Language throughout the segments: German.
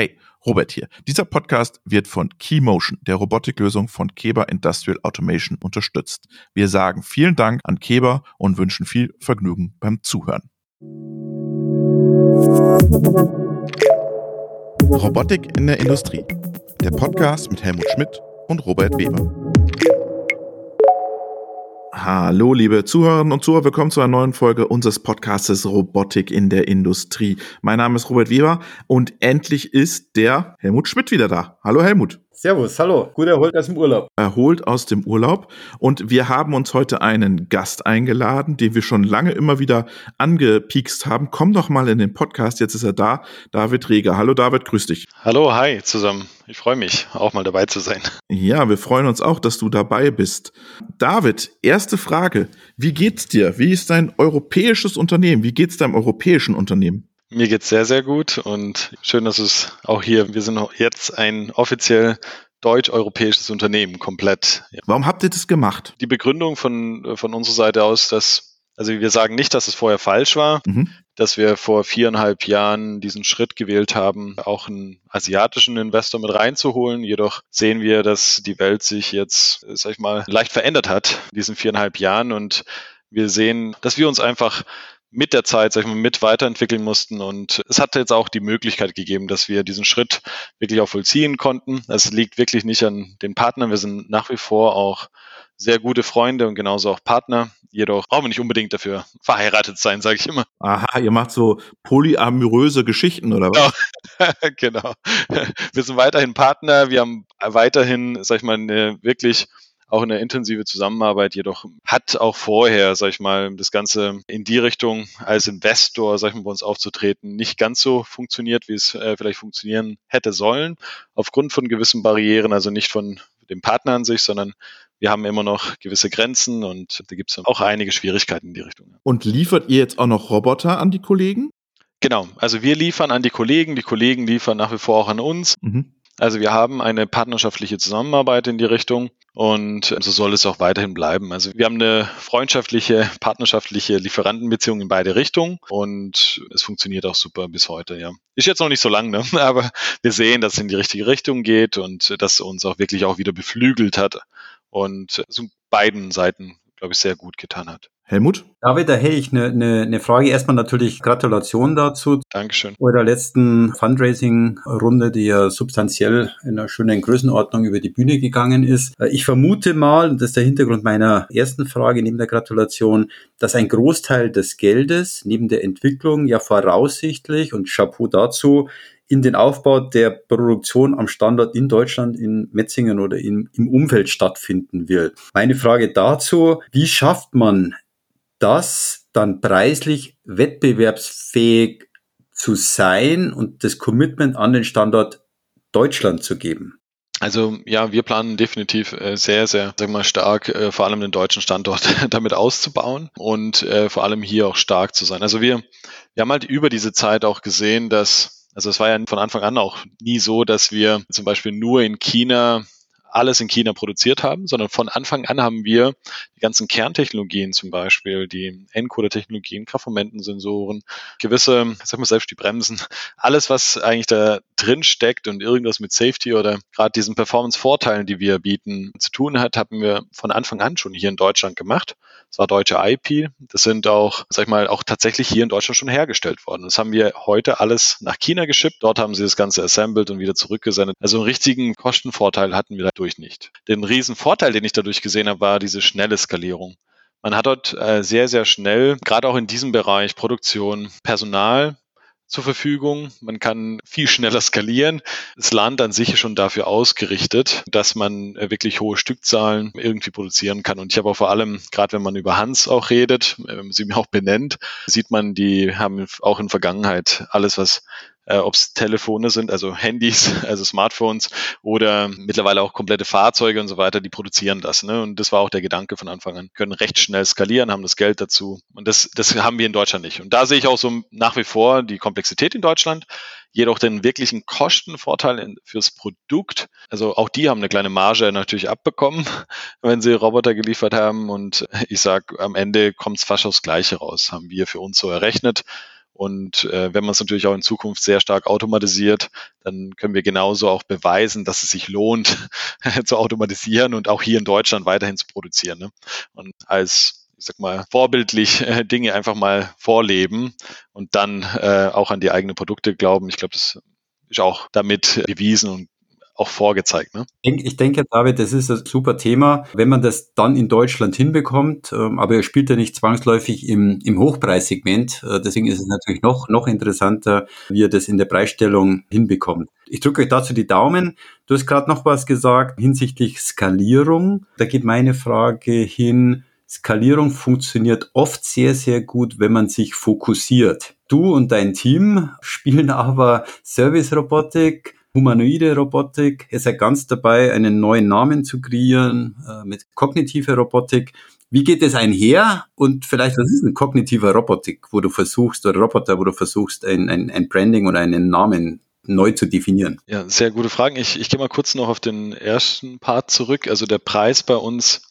Hey, Robert hier. Dieser Podcast wird von Keymotion, der Robotiklösung von Keber Industrial Automation, unterstützt. Wir sagen vielen Dank an Keber und wünschen viel Vergnügen beim Zuhören. Robotik in der Industrie. Der Podcast mit Helmut Schmidt und Robert Weber. Hallo, liebe Zuhörerinnen und Zuhörer, willkommen zu einer neuen Folge unseres Podcastes Robotik in der Industrie. Mein Name ist Robert Weber und endlich ist der Helmut Schmidt wieder da. Hallo Helmut. Servus, hallo. Gut erholt aus dem Urlaub. Erholt aus dem Urlaub. Und wir haben uns heute einen Gast eingeladen, den wir schon lange immer wieder angepiekst haben. Komm doch mal in den Podcast, jetzt ist er da. David Reger. Hallo David, grüß dich. Hallo, hi zusammen. Ich freue mich, auch mal dabei zu sein. Ja, wir freuen uns auch, dass du dabei bist. David, erste Frage. Wie geht's dir? Wie ist dein europäisches Unternehmen? Wie geht's deinem europäischen Unternehmen? Mir geht's sehr, sehr gut und schön, dass es auch hier, wir sind jetzt ein offiziell deutsch-europäisches Unternehmen komplett. Ja. Warum habt ihr das gemacht? Die Begründung von, von unserer Seite aus, dass, also wir sagen nicht, dass es vorher falsch war, mhm. dass wir vor viereinhalb Jahren diesen Schritt gewählt haben, auch einen asiatischen Investor mit reinzuholen. Jedoch sehen wir, dass die Welt sich jetzt, sag ich mal, leicht verändert hat in diesen viereinhalb Jahren und wir sehen, dass wir uns einfach mit der Zeit, sag ich mal, mit weiterentwickeln mussten. Und es hat jetzt auch die Möglichkeit gegeben, dass wir diesen Schritt wirklich auch vollziehen konnten. Es liegt wirklich nicht an den Partnern. Wir sind nach wie vor auch sehr gute Freunde und genauso auch Partner. Jedoch brauchen wir nicht unbedingt dafür verheiratet sein, sage ich immer. Aha, ihr macht so polyamoröse Geschichten oder was? Genau. genau. Wir sind weiterhin Partner. Wir haben weiterhin, sag ich mal, eine wirklich auch eine intensive Zusammenarbeit, jedoch hat auch vorher, sag ich mal, das Ganze in die Richtung als Investor, sag ich mal, bei uns aufzutreten, nicht ganz so funktioniert, wie es äh, vielleicht funktionieren hätte sollen, aufgrund von gewissen Barrieren, also nicht von dem Partner an sich, sondern wir haben immer noch gewisse Grenzen und da gibt es auch einige Schwierigkeiten in die Richtung. Und liefert ihr jetzt auch noch Roboter an die Kollegen? Genau, also wir liefern an die Kollegen, die Kollegen liefern nach wie vor auch an uns. Mhm. Also wir haben eine partnerschaftliche Zusammenarbeit in die Richtung und so soll es auch weiterhin bleiben. Also wir haben eine freundschaftliche, partnerschaftliche Lieferantenbeziehung in beide Richtungen und es funktioniert auch super bis heute, ja. Ist jetzt noch nicht so lang, ne? aber wir sehen, dass es in die richtige Richtung geht und dass uns auch wirklich auch wieder beflügelt hat und zu beiden Seiten, glaube ich, sehr gut getan hat. Helmut? David, da hätte ich eine, eine, eine Frage. Erstmal natürlich Gratulation dazu. Dankeschön. Eurer letzten Fundraising-Runde, die ja substanziell in einer schönen Größenordnung über die Bühne gegangen ist. Ich vermute mal, und das ist der Hintergrund meiner ersten Frage neben der Gratulation, dass ein Großteil des Geldes neben der Entwicklung ja voraussichtlich und Chapeau dazu in den Aufbau der Produktion am Standort in Deutschland, in Metzingen oder in, im Umfeld stattfinden wird. Meine Frage dazu, wie schafft man das dann preislich wettbewerbsfähig zu sein und das Commitment an den Standort Deutschland zu geben? Also ja, wir planen definitiv äh, sehr, sehr, sag mal, stark, äh, vor allem den deutschen Standort damit auszubauen und äh, vor allem hier auch stark zu sein. Also wir, wir haben halt über diese Zeit auch gesehen, dass, also es war ja von Anfang an auch nie so, dass wir zum Beispiel nur in China alles in China produziert haben, sondern von Anfang an haben wir die ganzen Kerntechnologien zum Beispiel, die Encoder-Technologien, Kraftmomentensensoren, gewisse, sag mal selbst die Bremsen, alles, was eigentlich da drin steckt und irgendwas mit Safety oder gerade diesen Performance-Vorteilen, die wir bieten, zu tun hat, haben wir von Anfang an schon hier in Deutschland gemacht. Das war deutsche IP. Das sind auch, sag ich mal, auch tatsächlich hier in Deutschland schon hergestellt worden. Das haben wir heute alles nach China geschippt. Dort haben sie das Ganze assembled und wieder zurückgesendet. Also einen richtigen Kostenvorteil hatten wir dadurch nicht. Den riesen Vorteil, den ich dadurch gesehen habe, war diese schnelle Skalierung. Man hat dort äh, sehr, sehr schnell, gerade auch in diesem Bereich Produktion, Personal zur Verfügung. Man kann viel schneller skalieren. Das Land an sich ist schon dafür ausgerichtet, dass man äh, wirklich hohe Stückzahlen irgendwie produzieren kann. Und ich habe auch vor allem, gerade wenn man über Hans auch redet, äh, man sie mir auch benennt, sieht man, die haben auch in Vergangenheit alles, was äh, ob es Telefone sind, also Handys, also Smartphones oder mittlerweile auch komplette Fahrzeuge und so weiter, die produzieren das. Ne? Und das war auch der Gedanke von Anfang an. Können recht schnell skalieren, haben das Geld dazu. Und das, das haben wir in Deutschland nicht. Und da sehe ich auch so nach wie vor die Komplexität in Deutschland, jedoch den wirklichen Kostenvorteil in, fürs Produkt. Also auch die haben eine kleine Marge natürlich abbekommen, wenn sie Roboter geliefert haben. Und ich sage, am Ende kommt es fast aufs Gleiche raus, haben wir für uns so errechnet. Und äh, wenn man es natürlich auch in Zukunft sehr stark automatisiert, dann können wir genauso auch beweisen, dass es sich lohnt, zu automatisieren und auch hier in Deutschland weiterhin zu produzieren. Ne? Und als ich sag mal, vorbildlich äh, Dinge einfach mal vorleben und dann äh, auch an die eigenen Produkte glauben. Ich glaube, das ist auch damit bewiesen und auch vorgezeigt. Ne? Ich denke, David, das ist ein super Thema, wenn man das dann in Deutschland hinbekommt. Ähm, aber er spielt ja nicht zwangsläufig im, im Hochpreissegment. Äh, deswegen ist es natürlich noch, noch interessanter, wie er das in der Preisstellung hinbekommt. Ich drücke euch dazu die Daumen. Du hast gerade noch was gesagt hinsichtlich Skalierung. Da geht meine Frage hin. Skalierung funktioniert oft sehr, sehr gut, wenn man sich fokussiert. Du und dein Team spielen aber Service-Robotik, humanoide Robotik. Ihr seid ganz dabei, einen neuen Namen zu kreieren äh, mit kognitive Robotik. Wie geht es einher? Und vielleicht, was ist ein kognitiver Robotik, wo du versuchst, oder Roboter, wo du versuchst, ein, ein, ein Branding oder einen Namen neu zu definieren? Ja, sehr gute Fragen. Ich, ich gehe mal kurz noch auf den ersten Part zurück. Also der Preis bei uns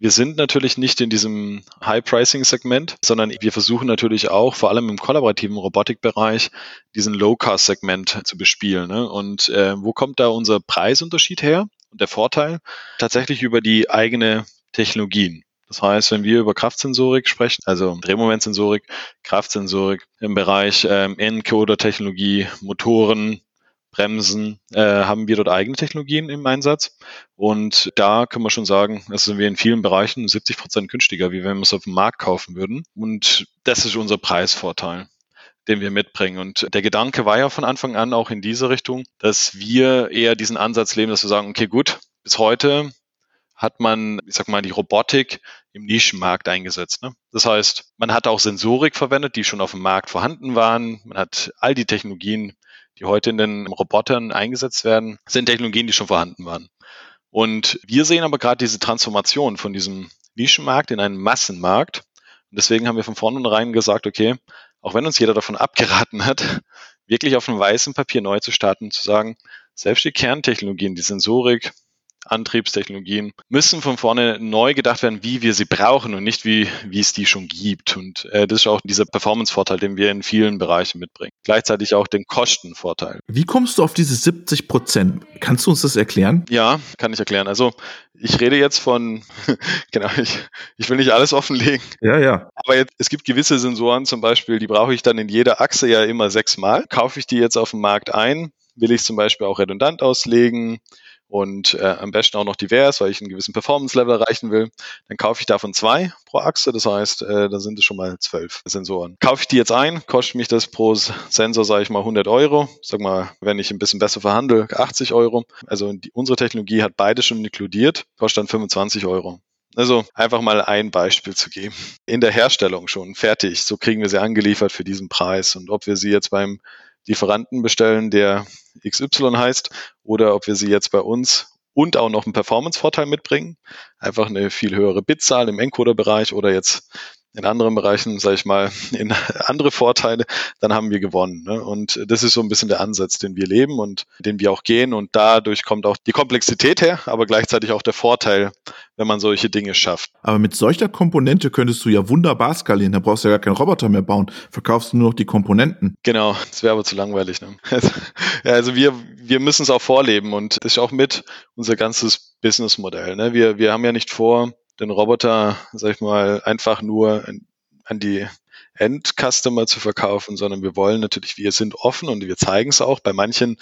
wir sind natürlich nicht in diesem High-Pricing-Segment, sondern wir versuchen natürlich auch, vor allem im kollaborativen Robotikbereich, diesen Low-Cost-Segment zu bespielen. Ne? Und äh, wo kommt da unser Preisunterschied her und der Vorteil? Tatsächlich über die eigene Technologien. Das heißt, wenn wir über Kraftsensorik sprechen, also Drehmomentsensorik, Kraftsensorik im Bereich ähm, Encoder-Technologie, Motoren, Bremsen äh, haben wir dort eigene Technologien im Einsatz. Und da können wir schon sagen, das sind wir in vielen Bereichen 70 Prozent günstiger, wie wenn wir es auf dem Markt kaufen würden. Und das ist unser Preisvorteil den wir mitbringen. Und der Gedanke war ja von Anfang an auch in diese Richtung, dass wir eher diesen Ansatz leben, dass wir sagen, okay, gut, bis heute hat man, ich sag mal, die Robotik im Nischenmarkt eingesetzt. Ne? Das heißt, man hat auch Sensorik verwendet, die schon auf dem Markt vorhanden waren. Man hat all die Technologien die heute in den Robotern eingesetzt werden, sind Technologien, die schon vorhanden waren. Und wir sehen aber gerade diese Transformation von diesem Nischenmarkt in einen Massenmarkt. Und deswegen haben wir von vornherein gesagt, okay, auch wenn uns jeder davon abgeraten hat, wirklich auf einem weißen Papier neu zu starten, zu sagen, selbst die Kerntechnologien, die Sensorik, Antriebstechnologien müssen von vorne neu gedacht werden, wie wir sie brauchen und nicht wie, wie es die schon gibt. Und äh, das ist auch dieser Performance-Vorteil, den wir in vielen Bereichen mitbringen. Gleichzeitig auch den Kostenvorteil. Wie kommst du auf diese 70 Prozent? Kannst du uns das erklären? Ja, kann ich erklären. Also ich rede jetzt von, genau, ich, ich will nicht alles offenlegen. Ja, ja. Aber jetzt, es gibt gewisse Sensoren zum Beispiel, die brauche ich dann in jeder Achse ja immer sechsmal. Kaufe ich die jetzt auf dem Markt ein, will ich zum Beispiel auch redundant auslegen, und äh, am besten auch noch divers, weil ich einen gewissen Performance-Level erreichen will. Dann kaufe ich davon zwei pro Achse, das heißt, äh, da sind es schon mal zwölf Sensoren. Kaufe ich die jetzt ein, kostet mich das pro Sensor, sage ich mal, 100 Euro. Sag mal, wenn ich ein bisschen besser verhandle, 80 Euro. Also die, unsere Technologie hat beide schon inkludiert, kostet dann 25 Euro. Also einfach mal ein Beispiel zu geben. In der Herstellung schon fertig. So kriegen wir sie angeliefert für diesen Preis. Und ob wir sie jetzt beim Lieferanten bestellen, der XY heißt, oder ob wir sie jetzt bei uns und auch noch einen Performance-Vorteil mitbringen, einfach eine viel höhere Bitzahl im Encoder-Bereich oder jetzt in anderen Bereichen, sage ich mal, in andere Vorteile, dann haben wir gewonnen. Ne? Und das ist so ein bisschen der Ansatz, den wir leben und den wir auch gehen. Und dadurch kommt auch die Komplexität her, aber gleichzeitig auch der Vorteil, wenn man solche Dinge schafft. Aber mit solcher Komponente könntest du ja wunderbar skalieren. Da brauchst du ja gar keinen Roboter mehr bauen. Verkaufst du nur noch die Komponenten. Genau, das wäre aber zu langweilig. Ne? ja, also wir, wir müssen es auch vorleben und das ist auch mit unser ganzes Businessmodell. Ne? Wir, wir haben ja nicht vor, den Roboter, sag ich mal, einfach nur an die End-Customer zu verkaufen, sondern wir wollen natürlich, wir sind offen und wir zeigen es auch. Bei manchen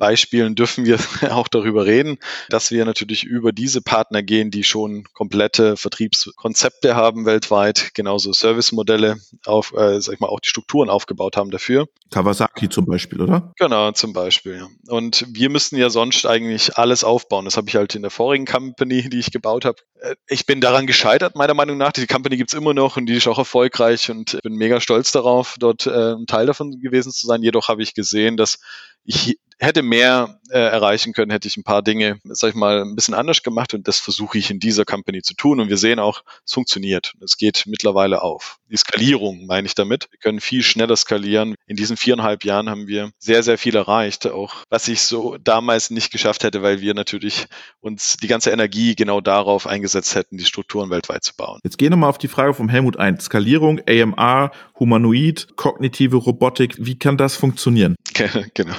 Beispielen dürfen wir auch darüber reden, dass wir natürlich über diese Partner gehen, die schon komplette Vertriebskonzepte haben weltweit, genauso Servicemodelle auf, äh, sag ich mal, auch die Strukturen aufgebaut haben dafür. Kawasaki zum Beispiel, oder? Genau, zum Beispiel. Ja. Und wir müssten ja sonst eigentlich alles aufbauen. Das habe ich halt in der vorigen Company, die ich gebaut habe. Äh, ich bin daran gescheitert, meiner Meinung nach. Die Company gibt's immer noch und die ist auch erfolgreich und bin mega stolz darauf, dort äh, ein Teil davon gewesen zu sein. Jedoch habe ich gesehen, dass ich hätte mehr äh, erreichen können, hätte ich ein paar Dinge, sag ich mal, ein bisschen anders gemacht und das versuche ich in dieser Company zu tun und wir sehen auch, es funktioniert. Es geht mittlerweile auf. Die Skalierung meine ich damit. Wir können viel schneller skalieren. In diesen viereinhalb Jahren haben wir sehr, sehr viel erreicht, auch was ich so damals nicht geschafft hätte, weil wir natürlich uns die ganze Energie genau darauf eingesetzt hätten, die Strukturen weltweit zu bauen. Jetzt gehen wir mal auf die Frage vom Helmut ein. Skalierung, AMR, Humanoid, kognitive Robotik, wie kann das funktionieren? Genau.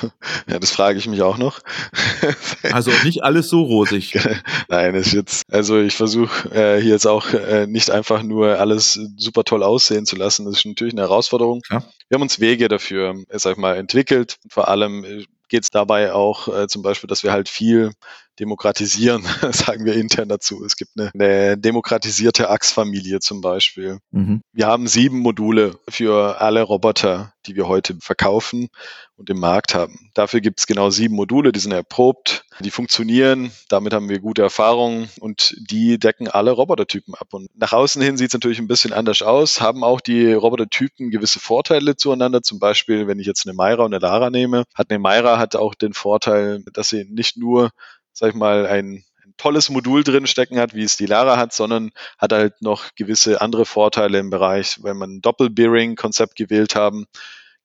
Ja, das frage ich mich auch noch. Also nicht alles so rosig. Nein, ist jetzt, also ich versuche äh, hier jetzt auch äh, nicht einfach nur alles super toll aussehen zu lassen. Das ist natürlich eine Herausforderung. Ja. Wir haben uns Wege dafür, sag ich mal, entwickelt. Vor allem äh, geht es dabei auch äh, zum Beispiel, dass wir halt viel demokratisieren, sagen wir intern dazu. Es gibt eine, eine demokratisierte Achsfamilie zum Beispiel. Mhm. Wir haben sieben Module für alle Roboter, die wir heute verkaufen und im Markt haben. Dafür gibt es genau sieben Module, die sind erprobt, die funktionieren, damit haben wir gute Erfahrungen und die decken alle Robotertypen ab. Und nach außen hin sieht es natürlich ein bisschen anders aus, haben auch die Robotertypen gewisse Vorteile zueinander. Zum Beispiel, wenn ich jetzt eine Myra und eine Lara nehme, hat eine Myra hat auch den Vorteil, dass sie nicht nur sag ich mal, ein, ein tolles Modul drin stecken hat, wie es die Lara hat, sondern hat halt noch gewisse andere Vorteile im Bereich, wenn man ein Doppel-Bearing-Konzept gewählt haben,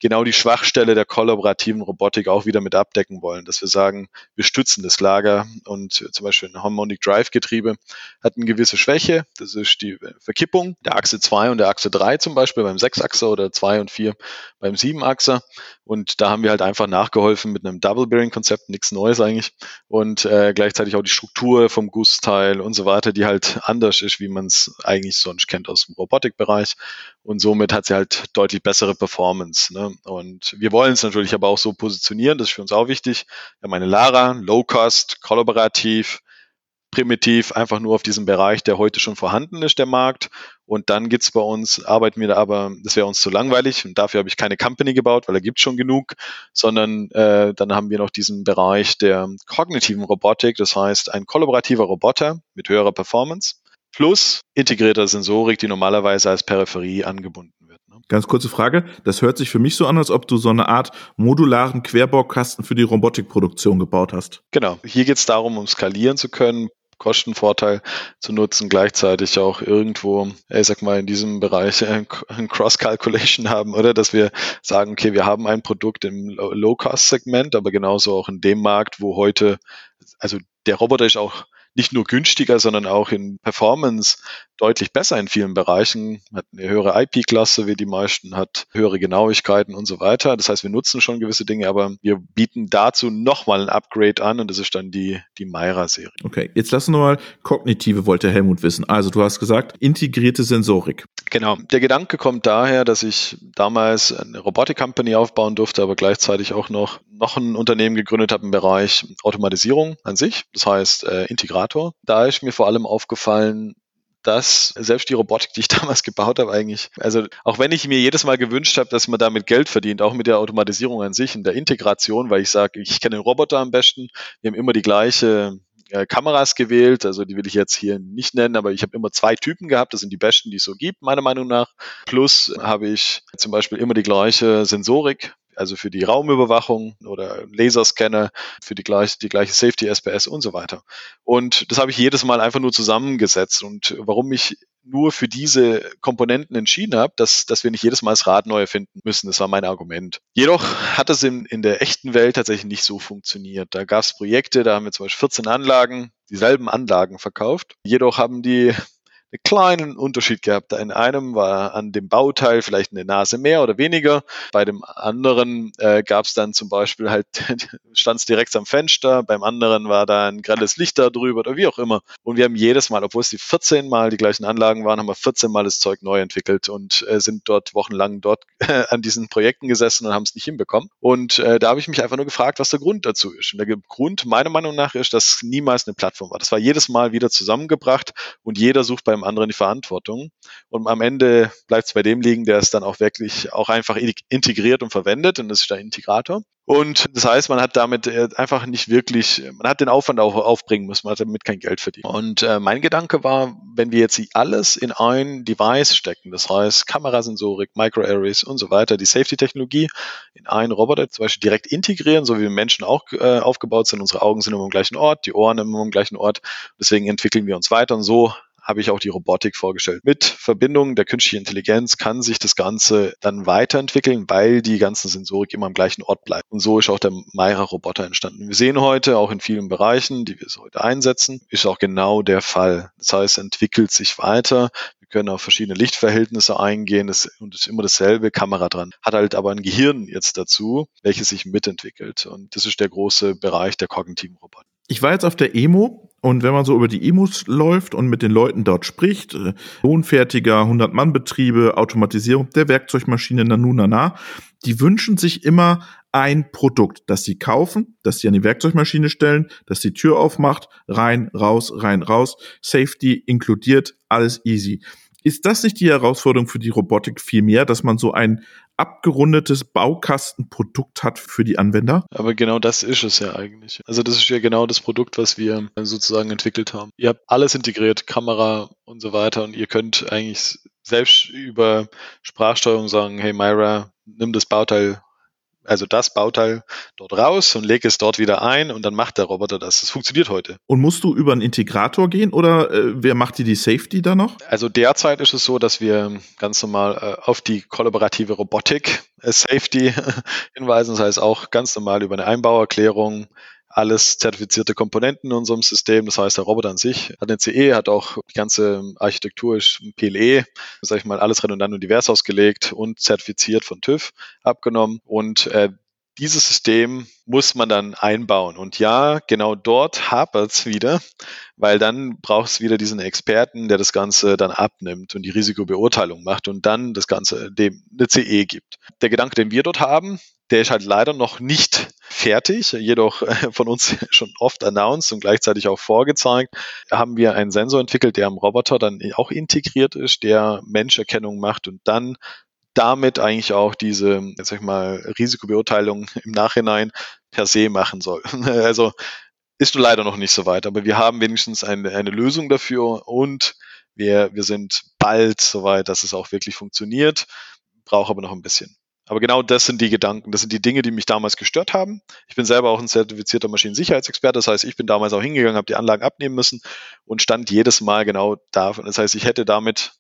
genau die Schwachstelle der kollaborativen Robotik auch wieder mit abdecken wollen, dass wir sagen, wir stützen das Lager und zum Beispiel ein Harmonic Drive Getriebe hat eine gewisse Schwäche, das ist die Verkippung der Achse 2 und der Achse 3 zum Beispiel beim 6-Achser oder 2 und 4 beim 7-Achser und da haben wir halt einfach nachgeholfen mit einem Double Bearing Konzept, nichts Neues eigentlich. Und äh, gleichzeitig auch die Struktur vom Gussteil und so weiter, die halt anders ist, wie man es eigentlich sonst kennt aus dem Robotikbereich und somit hat sie halt deutlich bessere Performance. Ne? Und wir wollen es natürlich aber auch so positionieren, das ist für uns auch wichtig. Wir haben eine Lara, Low Cost, kollaborativ, primitiv, einfach nur auf diesem Bereich, der heute schon vorhanden ist, der Markt. Und dann gibt's bei uns, arbeiten wir da aber, das wäre uns zu langweilig und dafür habe ich keine Company gebaut, weil da gibt's schon genug, sondern äh, dann haben wir noch diesen Bereich der kognitiven Robotik, das heißt ein kollaborativer Roboter mit höherer Performance plus integrierter Sensorik, die normalerweise als Peripherie angebunden wird. Ne? Ganz kurze Frage. Das hört sich für mich so an, als ob du so eine Art modularen Querbaukasten für die Robotikproduktion gebaut hast. Genau. Hier geht es darum, um skalieren zu können, Kostenvorteil zu nutzen, gleichzeitig auch irgendwo, ich sag mal, in diesem Bereich ein Cross-Calculation haben, oder? Dass wir sagen, okay, wir haben ein Produkt im Low-Cost-Segment, aber genauso auch in dem Markt, wo heute, also der Roboter ist auch nicht nur günstiger, sondern auch in Performance deutlich besser in vielen Bereichen, hat eine höhere IP-Klasse wie die meisten, hat höhere Genauigkeiten und so weiter. Das heißt, wir nutzen schon gewisse Dinge, aber wir bieten dazu nochmal ein Upgrade an und das ist dann die, die Myra-Serie. Okay, jetzt lassen wir mal kognitive, wollte Helmut wissen. Also du hast gesagt, integrierte Sensorik. Genau. Der Gedanke kommt daher, dass ich damals eine Robotik-Company aufbauen durfte, aber gleichzeitig auch noch, noch ein Unternehmen gegründet habe im Bereich Automatisierung an sich, das heißt äh, Integrator. Da ist mir vor allem aufgefallen, dass selbst die Robotik, die ich damals gebaut habe, eigentlich, also auch wenn ich mir jedes Mal gewünscht habe, dass man damit Geld verdient, auch mit der Automatisierung an sich, in der Integration, weil ich sage, ich kenne den Roboter am besten, wir haben immer die gleiche äh, Kameras gewählt. Also die will ich jetzt hier nicht nennen, aber ich habe immer zwei Typen gehabt. Das sind die besten, die es so gibt, meiner Meinung nach. Plus habe ich zum Beispiel immer die gleiche Sensorik also für die Raumüberwachung oder Laserscanner, für die gleiche, die gleiche Safety SPS und so weiter. Und das habe ich jedes Mal einfach nur zusammengesetzt. Und warum ich nur für diese Komponenten entschieden habe, dass, dass wir nicht jedes Mal das Rad neu erfinden müssen. Das war mein Argument. Jedoch hat es in, in der echten Welt tatsächlich nicht so funktioniert. Da gab es Projekte, da haben wir zum Beispiel 14 Anlagen, dieselben Anlagen verkauft. Jedoch haben die einen kleinen Unterschied gehabt. In einem war an dem Bauteil vielleicht eine Nase mehr oder weniger. Bei dem anderen äh, gab es dann zum Beispiel halt, stand es direkt am Fenster, beim anderen war da ein grelles Licht da drüber oder wie auch immer. Und wir haben jedes Mal, obwohl es die 14 Mal die gleichen Anlagen waren, haben wir 14 Mal das Zeug neu entwickelt und äh, sind dort wochenlang dort äh, an diesen Projekten gesessen und haben es nicht hinbekommen. Und äh, da habe ich mich einfach nur gefragt, was der Grund dazu ist. Und der Grund meiner Meinung nach ist, dass niemals eine Plattform war. Das war jedes Mal wieder zusammengebracht und jeder sucht bei beim anderen die Verantwortung. Und am Ende bleibt es bei dem liegen, der es dann auch wirklich auch einfach integriert und verwendet. Und das ist der Integrator. Und das heißt, man hat damit äh, einfach nicht wirklich, man hat den Aufwand auch aufbringen müssen, man hat damit kein Geld verdient. Und äh, mein Gedanke war, wenn wir jetzt alles in ein Device stecken, das heißt Kamerasensorik, Microarrays und so weiter, die Safety-Technologie in einen Roboter zum Beispiel direkt integrieren, so wie Menschen auch äh, aufgebaut sind. Unsere Augen sind immer am gleichen Ort, die Ohren immer am gleichen Ort. Deswegen entwickeln wir uns weiter und so habe ich auch die Robotik vorgestellt. Mit Verbindung der künstlichen Intelligenz kann sich das Ganze dann weiterentwickeln, weil die ganzen Sensorik immer am gleichen Ort bleibt. Und so ist auch der Meira-Roboter entstanden. Wir sehen heute auch in vielen Bereichen, die wir heute einsetzen, ist auch genau der Fall. Das heißt, es entwickelt sich weiter. Wir können auf verschiedene Lichtverhältnisse eingehen das, und es ist immer dasselbe Kamera dran. Hat halt aber ein Gehirn jetzt dazu, welches sich mitentwickelt. Und das ist der große Bereich der kognitiven Robotik. Ich war jetzt auf der Emo und wenn man so über die Emos läuft und mit den Leuten dort spricht, äh, lohnfertiger 100-Mann-Betriebe, Automatisierung der Werkzeugmaschine Nanunana, die wünschen sich immer ein Produkt, das sie kaufen, das sie an die Werkzeugmaschine stellen, das die Tür aufmacht, rein, raus, rein, raus, Safety inkludiert, alles easy. Ist das nicht die Herausforderung für die Robotik vielmehr, dass man so ein abgerundetes Baukastenprodukt hat für die Anwender? Aber genau das ist es ja eigentlich. Also das ist ja genau das Produkt, was wir sozusagen entwickelt haben. Ihr habt alles integriert, Kamera und so weiter und ihr könnt eigentlich selbst über Sprachsteuerung sagen, hey Myra, nimm das Bauteil also das Bauteil dort raus und lege es dort wieder ein und dann macht der Roboter das. Das funktioniert heute. Und musst du über einen Integrator gehen oder äh, wer macht dir die Safety da noch? Also derzeit ist es so, dass wir ganz normal äh, auf die kollaborative Robotik äh, Safety hinweisen. Das heißt auch ganz normal über eine Einbauerklärung alles zertifizierte Komponenten in unserem System. Das heißt, der Roboter an sich hat eine CE, hat auch die ganze Architektur ist PLE, sag ich mal, alles redundant und divers ausgelegt und zertifiziert von TÜV abgenommen. Und äh, dieses System muss man dann einbauen. Und ja, genau dort hapert es wieder, weil dann braucht es wieder diesen Experten, der das Ganze dann abnimmt und die Risikobeurteilung macht und dann das Ganze dem eine CE gibt. Der Gedanke, den wir dort haben, der ist halt leider noch nicht fertig, jedoch äh, von uns schon oft announced und gleichzeitig auch vorgezeigt. Da haben wir einen Sensor entwickelt, der am Roboter dann auch integriert ist, der Menscherkennung macht und dann damit eigentlich auch diese, jetzt sag ich mal, Risikobeurteilung im Nachhinein per se machen soll. Also ist leider noch nicht so weit, aber wir haben wenigstens eine, eine Lösung dafür und wir, wir sind bald so weit, dass es auch wirklich funktioniert, braucht aber noch ein bisschen. Aber genau das sind die Gedanken, das sind die Dinge, die mich damals gestört haben. Ich bin selber auch ein zertifizierter Maschinensicherheitsexperte, das heißt, ich bin damals auch hingegangen, habe die Anlagen abnehmen müssen und stand jedes Mal genau da. Das heißt, ich hätte damit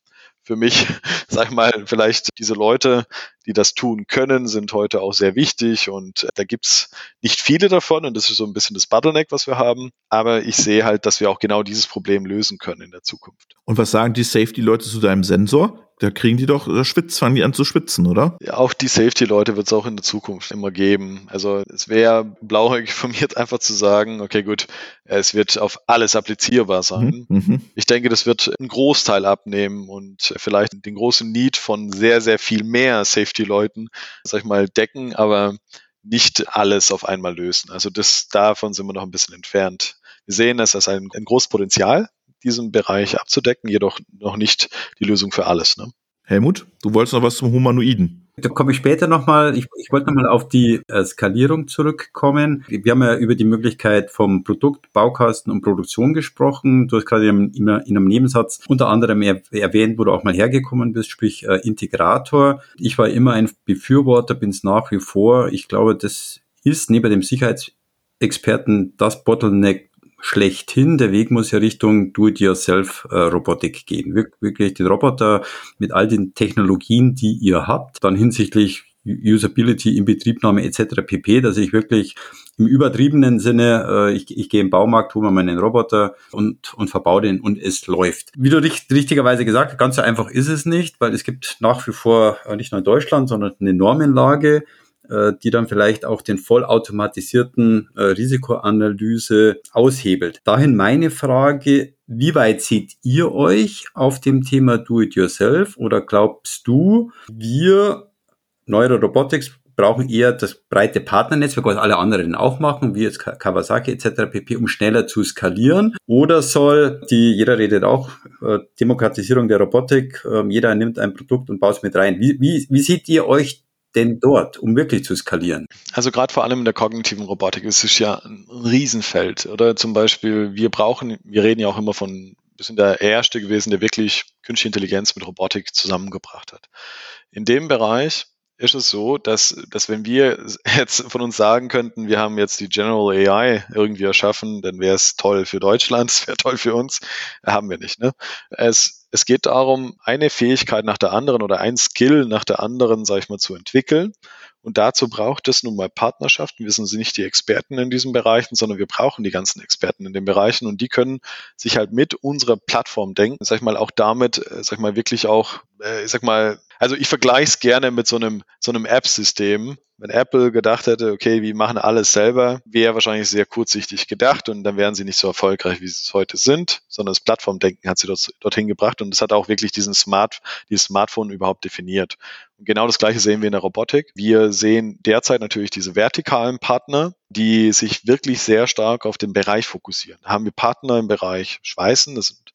für mich, sag ich mal, vielleicht diese Leute, die das tun können, sind heute auch sehr wichtig und da gibt's nicht viele davon und das ist so ein bisschen das Bottleneck, was wir haben. Aber ich sehe halt, dass wir auch genau dieses Problem lösen können in der Zukunft. Und was sagen die Safety-Leute zu deinem Sensor? Da kriegen die doch, da schwitzt, fangen die an zu schwitzen, oder? Ja, auch die Safety-Leute wird es auch in der Zukunft immer geben. Also es wäre blauäugig von mir einfach zu sagen, okay, gut, es wird auf alles applizierbar sein. Mhm, mhm. Ich denke, das wird einen Großteil abnehmen und vielleicht den großen Need von sehr, sehr viel mehr Safety-Leuten, sag ich mal, decken, aber nicht alles auf einmal lösen. Also das, davon sind wir noch ein bisschen entfernt. Wir sehen es als ein, ein großes Potenzial, diesen Bereich abzudecken, jedoch noch nicht die Lösung für alles. Ne? Helmut, du wolltest noch was zum Humanoiden. Da komme ich später nochmal. Ich, ich wollte nochmal auf die äh, Skalierung zurückkommen. Wir haben ja über die Möglichkeit vom Produkt, Baukasten und Produktion gesprochen. Du hast gerade in, in einem Nebensatz unter anderem erwähnt, wo du auch mal hergekommen bist, sprich äh, Integrator. Ich war immer ein Befürworter, bin es nach wie vor. Ich glaube, das ist neben dem Sicherheitsexperten das Bottleneck, schlechthin. Der Weg muss ja Richtung Do-it-yourself-Robotik äh, gehen. Wir, wirklich den Roboter mit all den Technologien, die ihr habt, dann hinsichtlich Usability, Inbetriebnahme etc. pp, dass ich wirklich im übertriebenen Sinne, äh, ich, ich gehe im Baumarkt, hole mir meinen Roboter und, und verbaue den und es läuft. Wie du richt, richtigerweise gesagt hast, ganz so einfach ist es nicht, weil es gibt nach wie vor äh, nicht nur in Deutschland, sondern eine Normenlage, äh, die dann vielleicht auch den vollautomatisierten äh, Risikoanalyse aushebelt. Dahin meine Frage, wie weit seht ihr euch auf dem Thema Do-it-yourself oder glaubst du, wir Neuro Robotics brauchen eher das breite Partnernetzwerk, was alle anderen auch machen, wie jetzt Kawasaki etc. pp., um schneller zu skalieren? Oder soll die, jeder redet auch, äh, Demokratisierung der Robotik, äh, jeder nimmt ein Produkt und baut es mit rein. Wie, wie, wie seht ihr euch denn dort, um wirklich zu skalieren? Also gerade vor allem in der kognitiven Robotik ist es ja ein Riesenfeld. Oder zum Beispiel, wir brauchen, wir reden ja auch immer von, wir sind der Erste gewesen, der wirklich künstliche Intelligenz mit Robotik zusammengebracht hat. In dem Bereich ist es so, dass, dass wenn wir jetzt von uns sagen könnten, wir haben jetzt die General AI irgendwie erschaffen, dann wäre es toll für Deutschland, es wäre toll für uns, haben wir nicht. Ne? Es, es geht darum, eine Fähigkeit nach der anderen oder ein Skill nach der anderen, sag ich mal, zu entwickeln. Und dazu braucht es nun mal Partnerschaften. Wir sind nicht die Experten in diesen Bereichen, sondern wir brauchen die ganzen Experten in den Bereichen und die können sich halt mit unserer Plattform denken, sag ich mal, auch damit, äh, sag ich mal, wirklich auch, äh, ich sag mal, also ich vergleiche es gerne mit so einem, so einem App-System. Wenn Apple gedacht hätte, okay, wir machen alles selber, wäre wahrscheinlich sehr kurzsichtig gedacht und dann wären sie nicht so erfolgreich, wie sie es heute sind, sondern das Plattformdenken hat sie dort, dorthin gebracht und es hat auch wirklich diesen Smart, dieses Smartphone überhaupt definiert. Und genau das Gleiche sehen wir in der Robotik. Wir sehen derzeit natürlich diese vertikalen Partner, die sich wirklich sehr stark auf den Bereich fokussieren. Da haben wir Partner im Bereich Schweißen, das sind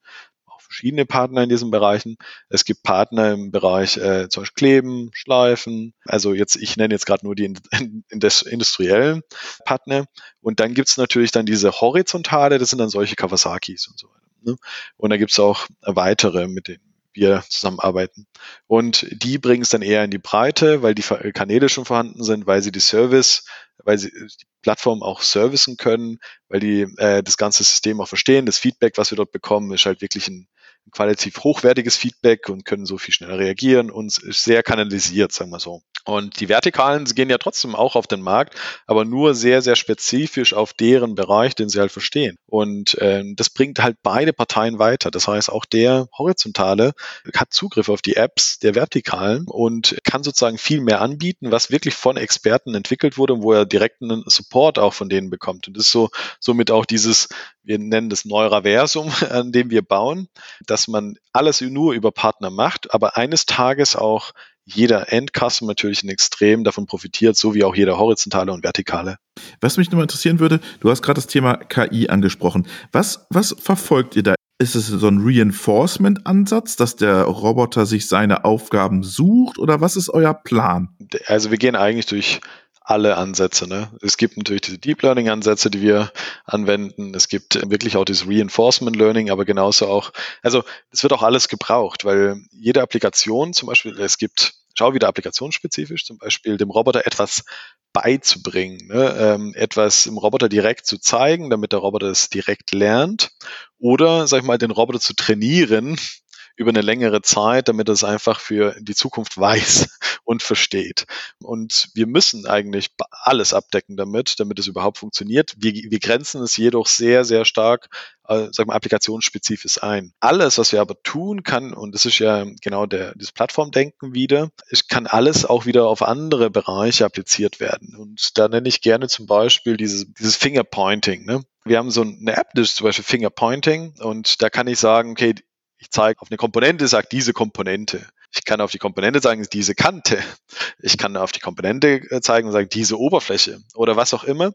verschiedene Partner in diesen Bereichen. Es gibt Partner im Bereich äh, zum Beispiel Kleben, Schleifen. Also jetzt, ich nenne jetzt gerade nur die in, in, in industriellen Partner. Und dann gibt es natürlich dann diese horizontale, das sind dann solche Kawasakis und so weiter. Ne? Und da gibt es auch weitere, mit denen wir zusammenarbeiten. Und die bringen es dann eher in die Breite, weil die Kanäle schon vorhanden sind, weil sie die Service, weil sie die Plattform auch servicen können, weil die äh, das ganze System auch verstehen. Das Feedback, was wir dort bekommen, ist halt wirklich ein qualitativ hochwertiges Feedback und können so viel schneller reagieren und ist sehr kanalisiert, sagen wir so. Und die Vertikalen gehen ja trotzdem auch auf den Markt, aber nur sehr, sehr spezifisch auf deren Bereich, den sie halt verstehen. Und äh, das bringt halt beide Parteien weiter. Das heißt, auch der Horizontale hat Zugriff auf die Apps der Vertikalen und kann sozusagen viel mehr anbieten, was wirklich von Experten entwickelt wurde und wo er direkten Support auch von denen bekommt. Und das ist so somit auch dieses, wir nennen das Neuraversum, an dem wir bauen, dass man alles nur über Partner macht, aber eines Tages auch jeder Endcustomer natürlich ein extrem davon profitiert, so wie auch jeder horizontale und vertikale. Was mich nochmal interessieren würde, du hast gerade das Thema KI angesprochen. Was, was verfolgt ihr da? Ist es so ein Reinforcement-Ansatz, dass der Roboter sich seine Aufgaben sucht oder was ist euer Plan? Also wir gehen eigentlich durch alle Ansätze. Ne? Es gibt natürlich diese Deep Learning Ansätze, die wir anwenden. Es gibt wirklich auch dieses Reinforcement Learning, aber genauso auch, also es wird auch alles gebraucht, weil jede Applikation zum Beispiel, es gibt, schau wieder applikationsspezifisch, zum Beispiel dem Roboter etwas beizubringen, ne? ähm, etwas im Roboter direkt zu zeigen, damit der Roboter es direkt lernt oder, sag ich mal, den Roboter zu trainieren, über eine längere Zeit, damit er es einfach für die Zukunft weiß und versteht. Und wir müssen eigentlich alles abdecken damit, damit es überhaupt funktioniert. Wir, wir grenzen es jedoch sehr, sehr stark, äh, sagen wir, applikationsspezifisch ein. Alles, was wir aber tun kann, und das ist ja genau der, das Plattformdenken wieder, es kann alles auch wieder auf andere Bereiche appliziert werden. Und da nenne ich gerne zum Beispiel dieses, dieses Fingerpointing. Ne? Wir haben so eine App, das ist zum Beispiel Fingerpointing und da kann ich sagen, okay, ich zeige auf eine Komponente, sage diese Komponente. Ich kann auf die Komponente sagen, diese Kante. Ich kann auf die Komponente äh, zeigen und sagen, diese Oberfläche oder was auch immer.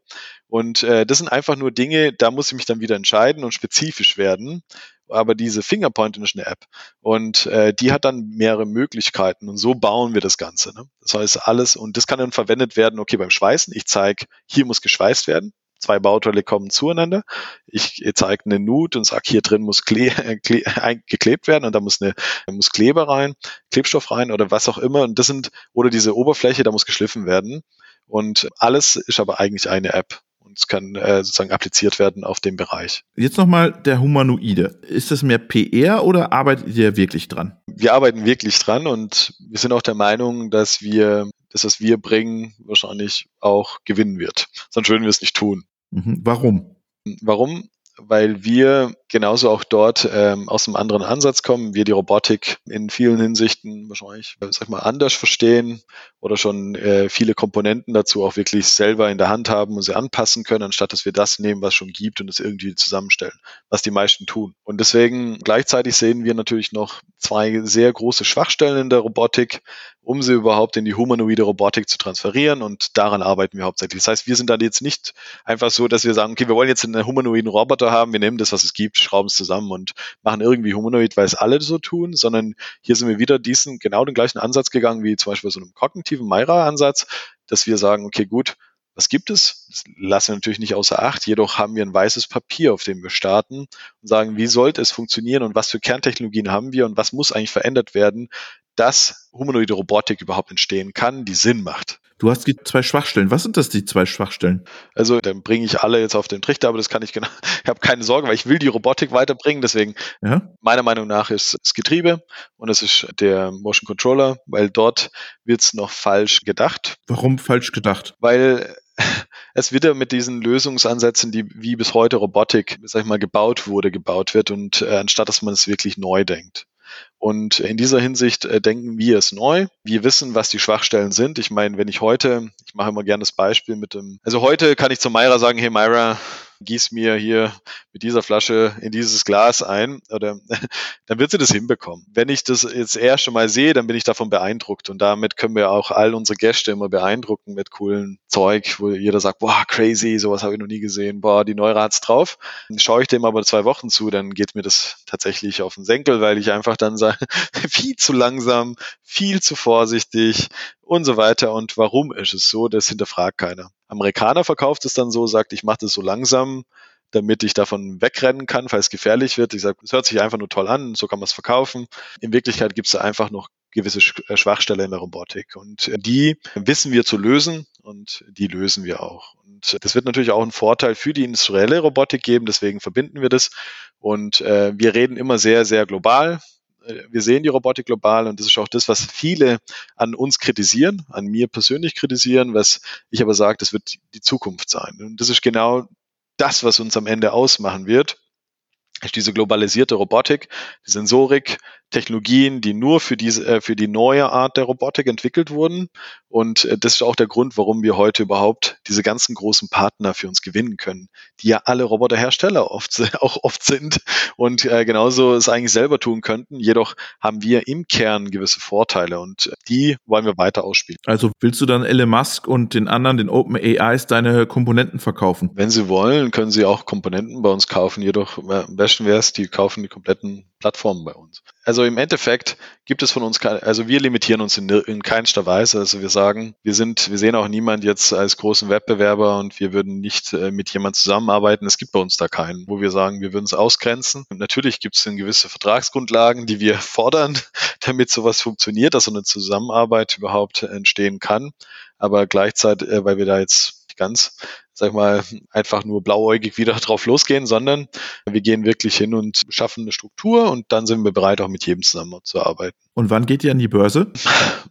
Und äh, das sind einfach nur Dinge, da muss ich mich dann wieder entscheiden und spezifisch werden. Aber diese Fingerpointing ist eine App und äh, die hat dann mehrere Möglichkeiten und so bauen wir das Ganze. Ne? Das heißt alles und das kann dann verwendet werden, okay, beim Schweißen, ich zeige, hier muss geschweißt werden, zwei Bauteile kommen zueinander. Ich zeige eine Nut und sage, hier drin muss kle kle geklebt werden und da muss eine muss Kleber rein, Klebstoff rein oder was auch immer. Und das sind, oder diese Oberfläche, da muss geschliffen werden. Und alles ist aber eigentlich eine App und es kann äh, sozusagen appliziert werden auf den Bereich. Jetzt nochmal der Humanoide. Ist das mehr PR oder arbeitet ihr wirklich dran? Wir arbeiten wirklich dran und wir sind auch der Meinung, dass wir das, was wir bringen, wahrscheinlich auch gewinnen wird. Sonst würden wir es nicht tun. Mhm. Warum? Warum? Weil wir genauso auch dort ähm, aus einem anderen Ansatz kommen. Wir die Robotik in vielen Hinsichten wahrscheinlich, äh, sag mal, anders verstehen oder schon äh, viele Komponenten dazu auch wirklich selber in der Hand haben und sie anpassen können, anstatt dass wir das nehmen, was schon gibt und es irgendwie zusammenstellen, was die meisten tun. Und deswegen gleichzeitig sehen wir natürlich noch zwei sehr große Schwachstellen in der Robotik, um sie überhaupt in die humanoide Robotik zu transferieren und daran arbeiten wir hauptsächlich. Das heißt, wir sind dann jetzt nicht einfach so, dass wir sagen, okay, wir wollen jetzt einen humanoiden Roboter haben, wir nehmen das, was es gibt, schrauben es zusammen und machen irgendwie humanoid, weil es alle so tun, sondern hier sind wir wieder diesen genau den gleichen Ansatz gegangen wie zum Beispiel so einem kognitiven Myra-Ansatz, dass wir sagen, okay, gut, was gibt es? Das lassen wir natürlich nicht außer Acht. Jedoch haben wir ein weißes Papier, auf dem wir starten und sagen, wie sollte es funktionieren und was für Kerntechnologien haben wir und was muss eigentlich verändert werden, dass humanoide Robotik überhaupt entstehen kann, die Sinn macht. Du hast die zwei Schwachstellen. Was sind das, die zwei Schwachstellen? Also, dann bringe ich alle jetzt auf den Trichter, aber das kann ich genau. Ich habe keine Sorge, weil ich will die Robotik weiterbringen. Deswegen, ja. meiner Meinung nach, ist das Getriebe und es ist der Motion Controller, weil dort wird es noch falsch gedacht. Warum falsch gedacht? Weil es wieder mit diesen Lösungsansätzen, die wie bis heute Robotik, sag ich mal, gebaut wurde, gebaut wird und äh, anstatt dass man es wirklich neu denkt. Und in dieser Hinsicht äh, denken wir es neu. Wir wissen, was die Schwachstellen sind. Ich meine, wenn ich heute, ich mache immer gerne das Beispiel mit dem, also heute kann ich zu Myra sagen, hey Myra, gieß mir hier mit dieser Flasche in dieses Glas ein, oder dann wird sie das hinbekommen. Wenn ich das jetzt erste Mal sehe, dann bin ich davon beeindruckt und damit können wir auch all unsere Gäste immer beeindrucken mit coolen Zeug, wo jeder sagt, boah, crazy, sowas habe ich noch nie gesehen, boah, die Neurat's drauf. Dann schaue ich dem aber zwei Wochen zu, dann geht mir das tatsächlich auf den Senkel, weil ich einfach dann sage, viel zu langsam, viel zu vorsichtig und so weiter. Und warum ist es so? Das hinterfragt keiner. Amerikaner verkauft es dann so, sagt, ich mache das so langsam, damit ich davon wegrennen kann, falls es gefährlich wird. Ich sage, es hört sich einfach nur toll an, so kann man es verkaufen. In Wirklichkeit gibt es da einfach noch gewisse äh, Schwachstelle in der Robotik. Und äh, die wissen wir zu lösen und die lösen wir auch. Und das wird natürlich auch einen Vorteil für die industrielle Robotik geben, deswegen verbinden wir das. Und äh, wir reden immer sehr, sehr global. Äh, wir sehen die Robotik global und das ist auch das, was viele an uns kritisieren, an mir persönlich kritisieren, was ich aber sage, das wird die Zukunft sein. Und das ist genau das, was uns am Ende ausmachen wird ist diese globalisierte Robotik, die Sensorik, Technologien, die nur für diese, äh, für die neue Art der Robotik entwickelt wurden. Und äh, das ist auch der Grund, warum wir heute überhaupt diese ganzen großen Partner für uns gewinnen können, die ja alle Roboterhersteller oft, auch oft sind und äh, genauso es eigentlich selber tun könnten. Jedoch haben wir im Kern gewisse Vorteile und die wollen wir weiter ausspielen. Also willst du dann Elon Musk und den anderen, den Open AIs, deine Komponenten verkaufen? Wenn sie wollen, können sie auch Komponenten bei uns kaufen. Jedoch am besten wäre es, die kaufen die kompletten Plattformen bei uns. Also im Endeffekt gibt es von uns keine, also wir limitieren uns in, in keinster Weise. Also wir sagen, wir sind, wir sehen auch niemand jetzt als großen Wettbewerber und wir würden nicht äh, mit jemand zusammenarbeiten. Es gibt bei uns da keinen, wo wir sagen, wir würden es ausgrenzen. Und natürlich gibt es gewisse Vertragsgrundlagen, die wir fordern, damit sowas funktioniert, dass so eine Zusammenarbeit überhaupt entstehen kann. Aber gleichzeitig, äh, weil wir da jetzt ganz sag ich mal, einfach nur blauäugig wieder drauf losgehen, sondern wir gehen wirklich hin und schaffen eine Struktur und dann sind wir bereit, auch mit jedem zusammenzuarbeiten. Und wann geht ihr an die Börse?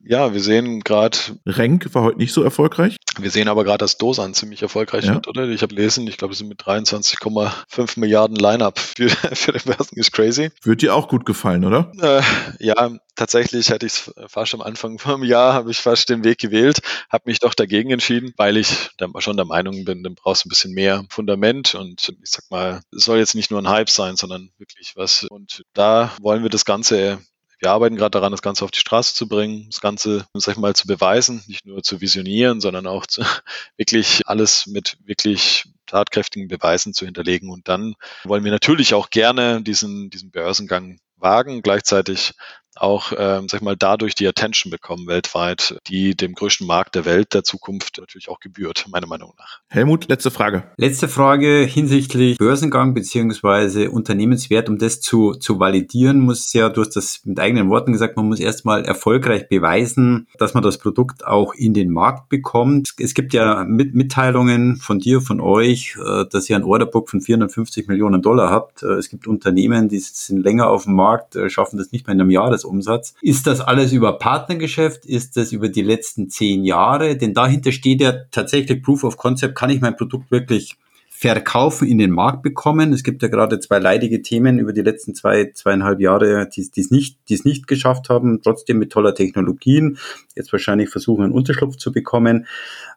Ja, wir sehen gerade. Renk war heute nicht so erfolgreich. Wir sehen aber gerade, dass Dosan ziemlich erfolgreich ja. wird, oder? Ich habe gelesen, ich glaube, es sind mit 23,5 Milliarden Line-Up für, für den Börsen ist crazy. Wird dir auch gut gefallen, oder? Äh, ja, tatsächlich hätte ich es fast am Anfang vom Jahr, habe ich fast den Weg gewählt, habe mich doch dagegen entschieden, weil ich schon der Meinung bin, dann brauchst du ein bisschen mehr Fundament und ich sag mal, es soll jetzt nicht nur ein Hype sein, sondern wirklich was. Und da wollen wir das Ganze wir arbeiten gerade daran, das Ganze auf die Straße zu bringen, das Ganze, sag ich mal, zu beweisen, nicht nur zu visionieren, sondern auch zu, wirklich alles mit wirklich tatkräftigen Beweisen zu hinterlegen. Und dann wollen wir natürlich auch gerne diesen, diesen Börsengang wagen, gleichzeitig auch, ähm, sag ich mal, dadurch die Attention bekommen weltweit, die dem größten Markt der Welt der Zukunft natürlich auch gebührt, meiner Meinung nach. Helmut, letzte Frage. Letzte Frage hinsichtlich Börsengang beziehungsweise Unternehmenswert. Um das zu, zu validieren, muss ja, du hast das mit eigenen Worten gesagt, man muss erstmal erfolgreich beweisen, dass man das Produkt auch in den Markt bekommt. Es gibt ja mit Mitteilungen von dir, von euch, äh, dass ihr ein Orderbook von 450 Millionen Dollar habt. Äh, es gibt Unternehmen, die sind länger auf dem Markt, äh, schaffen das nicht mehr in einem Jahr. Jahresumsatz. Ist das alles über Partnergeschäft? Ist das über die letzten zehn Jahre? Denn dahinter steht ja tatsächlich Proof of Concept. Kann ich mein Produkt wirklich Verkaufen in den Markt bekommen. Es gibt ja gerade zwei leidige Themen über die letzten zwei, zweieinhalb Jahre, die es nicht, die es nicht geschafft haben, trotzdem mit toller Technologien. Jetzt wahrscheinlich versuchen, einen Unterschlupf zu bekommen.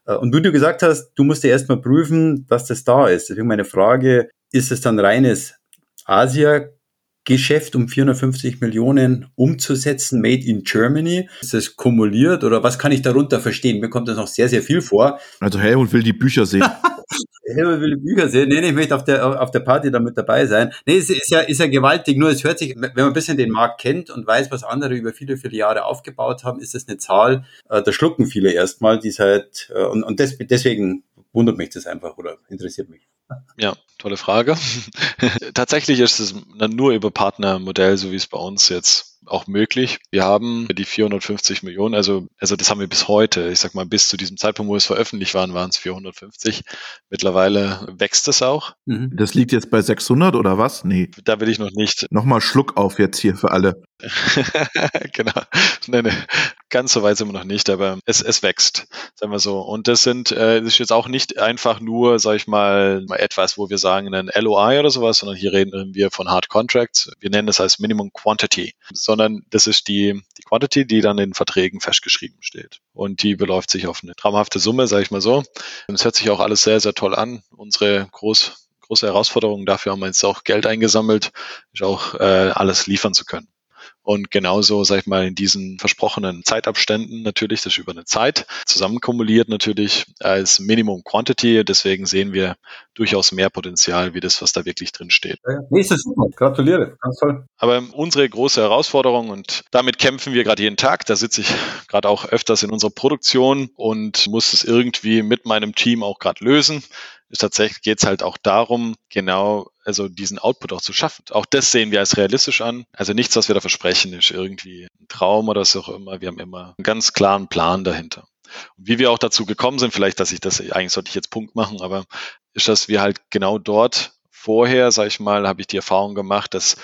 Äh, und wie du gesagt hast, du musst ja erstmal prüfen, dass das da ist. Deswegen meine Frage, ist es dann reines Asia Geschäft um 450 Millionen umzusetzen, made in Germany? Ist das kumuliert oder was kann ich darunter verstehen? Mir kommt das noch sehr, sehr viel vor. Also Helmut will die Bücher sehen. Helmut will die Bücher sehen. Nee, nee, ich möchte auf der, auf der Party damit dabei sein. Nee, es ist ja, ist ja gewaltig. Nur es hört sich, wenn man ein bisschen den Markt kennt und weiß, was andere über viele, viele Jahre aufgebaut haben, ist das eine Zahl, äh, da schlucken viele erstmal, die seit, äh, und, und des, deswegen wundert mich das einfach oder interessiert mich. Ja, tolle Frage. Tatsächlich ist es nur über Partnermodell, so wie es bei uns jetzt auch möglich. Wir haben die 450 Millionen, also, also das haben wir bis heute. Ich sag mal, bis zu diesem Zeitpunkt, wo es veröffentlicht waren, waren es 450. Mittlerweile wächst es auch. Mhm. Das liegt jetzt bei 600 oder was? Nee. Da will ich noch nicht. Nochmal Schluck auf jetzt hier für alle. genau. Nee, nee. Ganz so weit sind wir noch nicht, aber es, es wächst, sagen wir so. Und das sind, äh, das ist jetzt auch nicht einfach nur, sag ich mal, etwas, wo wir sagen, ein LOI oder sowas, sondern hier reden wir von Hard Contracts. Wir nennen das als Minimum Quantity, sondern das ist die, die Quantity, die dann in Verträgen festgeschrieben steht. Und die beläuft sich auf eine traumhafte Summe, sage ich mal so. Es hört sich auch alles sehr, sehr toll an. Unsere groß, große Herausforderung dafür haben wir jetzt auch Geld eingesammelt, ist auch äh, alles liefern zu können. Und genauso, sag ich mal, in diesen versprochenen Zeitabständen natürlich, das ist über eine Zeit zusammenkumuliert natürlich als Minimum Quantity. Deswegen sehen wir durchaus mehr Potenzial, wie das, was da wirklich drin steht. Ja, nee, ist das super. Gratuliere. Ganz toll. Aber unsere große Herausforderung und damit kämpfen wir gerade jeden Tag. Da sitze ich gerade auch öfters in unserer Produktion und muss es irgendwie mit meinem Team auch gerade lösen ist tatsächlich geht es halt auch darum, genau, also diesen Output auch zu schaffen. Auch das sehen wir als realistisch an. Also nichts, was wir da versprechen, ist irgendwie ein Traum oder so auch immer. Wir haben immer einen ganz klaren Plan dahinter. Und wie wir auch dazu gekommen sind, vielleicht, dass ich das, eigentlich sollte ich jetzt Punkt machen, aber ist, dass wir halt genau dort vorher, sag ich mal, habe ich die Erfahrung gemacht, dass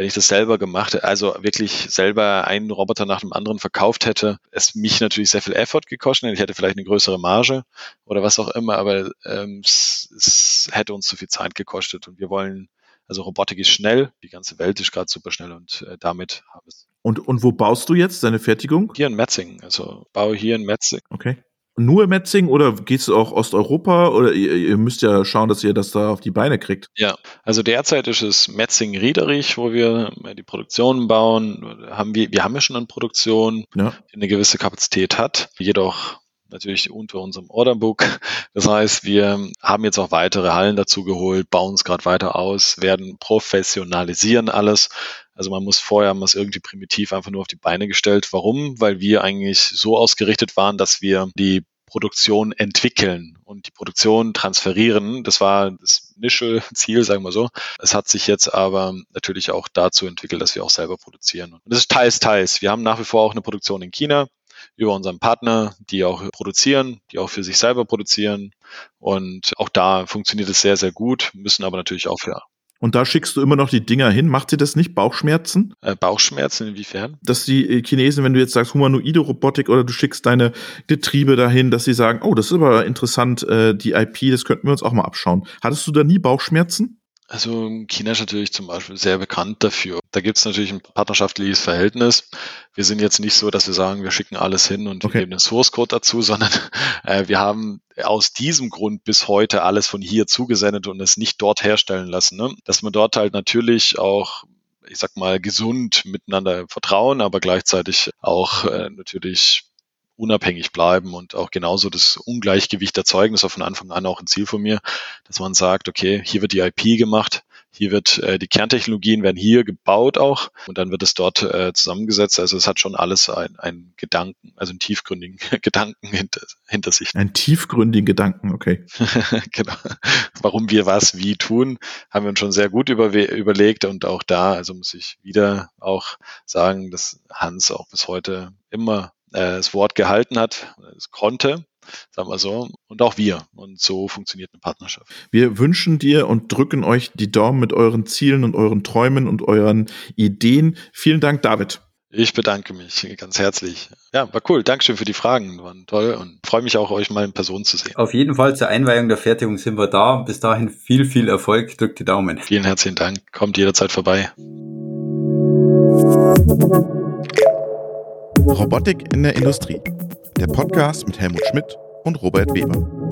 wenn ich das selber gemacht hätte, also wirklich selber einen Roboter nach dem anderen verkauft hätte, es mich natürlich sehr viel Effort gekostet hätte. Ich hätte vielleicht eine größere Marge oder was auch immer, aber ähm, es, es hätte uns zu viel Zeit gekostet und wir wollen, also Robotik ist schnell, die ganze Welt ist gerade super schnell und äh, damit haben wir es. Und, und wo baust du jetzt deine Fertigung? Hier in Metzing, also baue hier in Metzing. Okay nur Metzing oder gehst du auch Osteuropa oder ihr, ihr, müsst ja schauen, dass ihr das da auf die Beine kriegt? Ja, also derzeit ist es Metzing-Riederich, wo wir die Produktionen bauen. Haben wir, wir haben ja schon eine Produktion, ja. die eine gewisse Kapazität hat, jedoch natürlich unter unserem Orderbook. Das heißt, wir haben jetzt auch weitere Hallen dazu geholt, bauen es gerade weiter aus, werden professionalisieren alles. Also man muss vorher wir es irgendwie primitiv einfach nur auf die Beine gestellt. Warum? Weil wir eigentlich so ausgerichtet waren, dass wir die Produktion entwickeln und die Produktion transferieren. Das war das Initial Ziel, sagen wir so. Es hat sich jetzt aber natürlich auch dazu entwickelt, dass wir auch selber produzieren. Und das ist teils, teils. Wir haben nach wie vor auch eine Produktion in China über unseren Partner, die auch produzieren, die auch für sich selber produzieren. Und auch da funktioniert es sehr, sehr gut, müssen aber natürlich auch für und da schickst du immer noch die Dinger hin. Macht sie das nicht? Bauchschmerzen? Äh, Bauchschmerzen inwiefern? Dass die äh, Chinesen, wenn du jetzt sagst humanoide Robotik oder du schickst deine Getriebe dahin, dass sie sagen, oh, das ist aber interessant, äh, die IP, das könnten wir uns auch mal abschauen. Hattest du da nie Bauchschmerzen? Also China ist natürlich zum Beispiel sehr bekannt dafür. Da gibt es natürlich ein partnerschaftliches Verhältnis. Wir sind jetzt nicht so, dass wir sagen, wir schicken alles hin und okay. geben den Source Code dazu, sondern äh, wir haben aus diesem Grund bis heute alles von hier zugesendet und es nicht dort herstellen lassen. Ne? Dass man dort halt natürlich auch ich sag mal, gesund miteinander vertrauen, aber gleichzeitig auch äh, natürlich unabhängig bleiben und auch genauso das Ungleichgewicht erzeugen. Das war von Anfang an auch ein Ziel von mir, dass man sagt, okay, hier wird die IP gemacht, hier wird äh, die Kerntechnologien werden hier gebaut auch und dann wird es dort äh, zusammengesetzt. Also es hat schon alles ein, ein Gedanken, also einen tiefgründigen Gedanken hinter, hinter sich. Ein tiefgründigen Gedanken, okay. genau. Warum wir was wie tun, haben wir uns schon sehr gut über, überlegt und auch da, also muss ich wieder auch sagen, dass Hans auch bis heute immer äh, das Wort gehalten hat, es konnte, sagen wir so, und auch wir. Und so funktioniert eine Partnerschaft. Wir wünschen dir und drücken euch die Daumen mit euren Zielen und euren Träumen und euren Ideen. Vielen Dank, David. Ich bedanke mich ganz herzlich. Ja, war cool. Dankeschön für die Fragen. Waren toll und freue mich auch, euch mal in Person zu sehen. Auf jeden Fall zur Einweihung der Fertigung sind wir da. Bis dahin viel, viel Erfolg. Drückt die Daumen. Vielen herzlichen Dank. Kommt jederzeit vorbei. Robotik in der Industrie. Der Podcast mit Helmut Schmidt und Robert Weber.